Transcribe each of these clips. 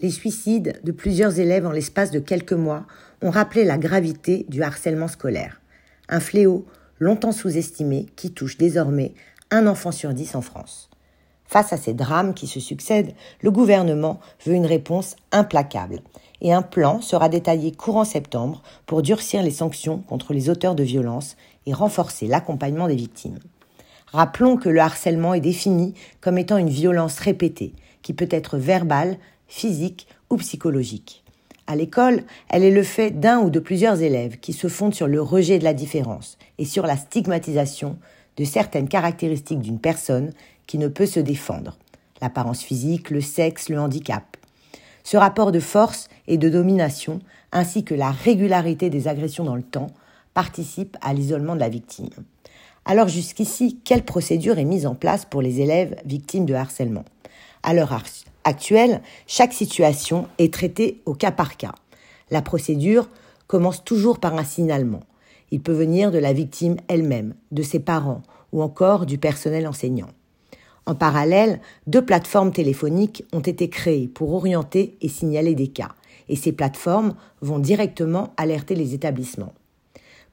les suicides de plusieurs élèves en l'espace de quelques mois ont rappelé la gravité du harcèlement scolaire, un fléau longtemps sous-estimé qui touche désormais un enfant sur dix en France. Face à ces drames qui se succèdent, le gouvernement veut une réponse implacable et un plan sera détaillé courant septembre pour durcir les sanctions contre les auteurs de violences et renforcer l'accompagnement des victimes. Rappelons que le harcèlement est défini comme étant une violence répétée qui peut être verbale, physique ou psychologique. À l'école, elle est le fait d'un ou de plusieurs élèves qui se fondent sur le rejet de la différence et sur la stigmatisation de certaines caractéristiques d'une personne qui ne peut se défendre. L'apparence physique, le sexe, le handicap. Ce rapport de force et de domination, ainsi que la régularité des agressions dans le temps, participent à l'isolement de la victime. Alors jusqu'ici, quelle procédure est mise en place pour les élèves victimes de harcèlement? À l'heure actuelle, chaque situation est traitée au cas par cas. La procédure commence toujours par un signalement. Il peut venir de la victime elle-même, de ses parents ou encore du personnel enseignant. En parallèle, deux plateformes téléphoniques ont été créées pour orienter et signaler des cas, et ces plateformes vont directement alerter les établissements.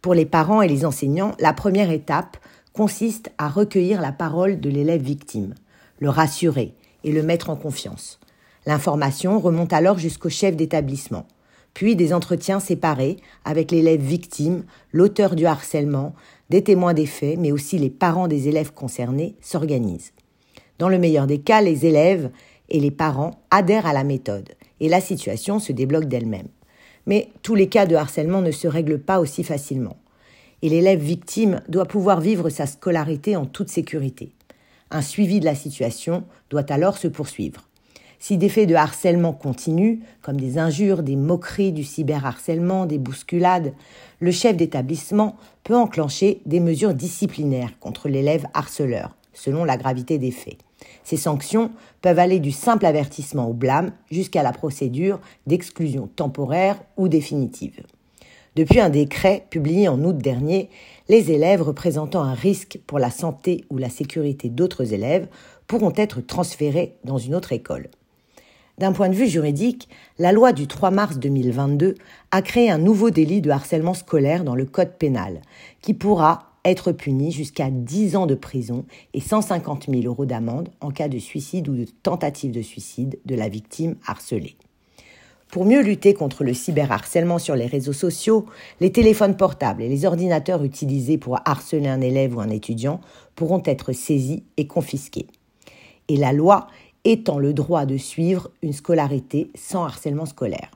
Pour les parents et les enseignants, la première étape consiste à recueillir la parole de l'élève victime, le rassurer et le mettre en confiance. L'information remonte alors jusqu'au chef d'établissement, puis des entretiens séparés avec l'élève victime, l'auteur du harcèlement, des témoins des faits, mais aussi les parents des élèves concernés s'organisent. Dans le meilleur des cas, les élèves et les parents adhèrent à la méthode et la situation se débloque d'elle-même. Mais tous les cas de harcèlement ne se règlent pas aussi facilement. Et l'élève victime doit pouvoir vivre sa scolarité en toute sécurité. Un suivi de la situation doit alors se poursuivre. Si des faits de harcèlement continuent, comme des injures, des moqueries, du cyberharcèlement, des bousculades, le chef d'établissement peut enclencher des mesures disciplinaires contre l'élève harceleur, selon la gravité des faits. Ces sanctions peuvent aller du simple avertissement au blâme jusqu'à la procédure d'exclusion temporaire ou définitive. Depuis un décret publié en août dernier, les élèves représentant un risque pour la santé ou la sécurité d'autres élèves pourront être transférés dans une autre école. D'un point de vue juridique, la loi du 3 mars 2022 a créé un nouveau délit de harcèlement scolaire dans le Code pénal, qui pourra être puni jusqu'à 10 ans de prison et 150 000 euros d'amende en cas de suicide ou de tentative de suicide de la victime harcelée. Pour mieux lutter contre le cyberharcèlement sur les réseaux sociaux, les téléphones portables et les ordinateurs utilisés pour harceler un élève ou un étudiant pourront être saisis et confisqués. Et la loi étend le droit de suivre une scolarité sans harcèlement scolaire.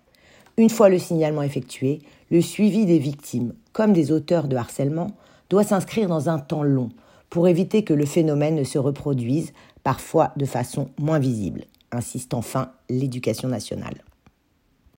Une fois le signalement effectué, le suivi des victimes comme des auteurs de harcèlement doit s'inscrire dans un temps long pour éviter que le phénomène ne se reproduise, parfois de façon moins visible, insiste enfin l'éducation nationale.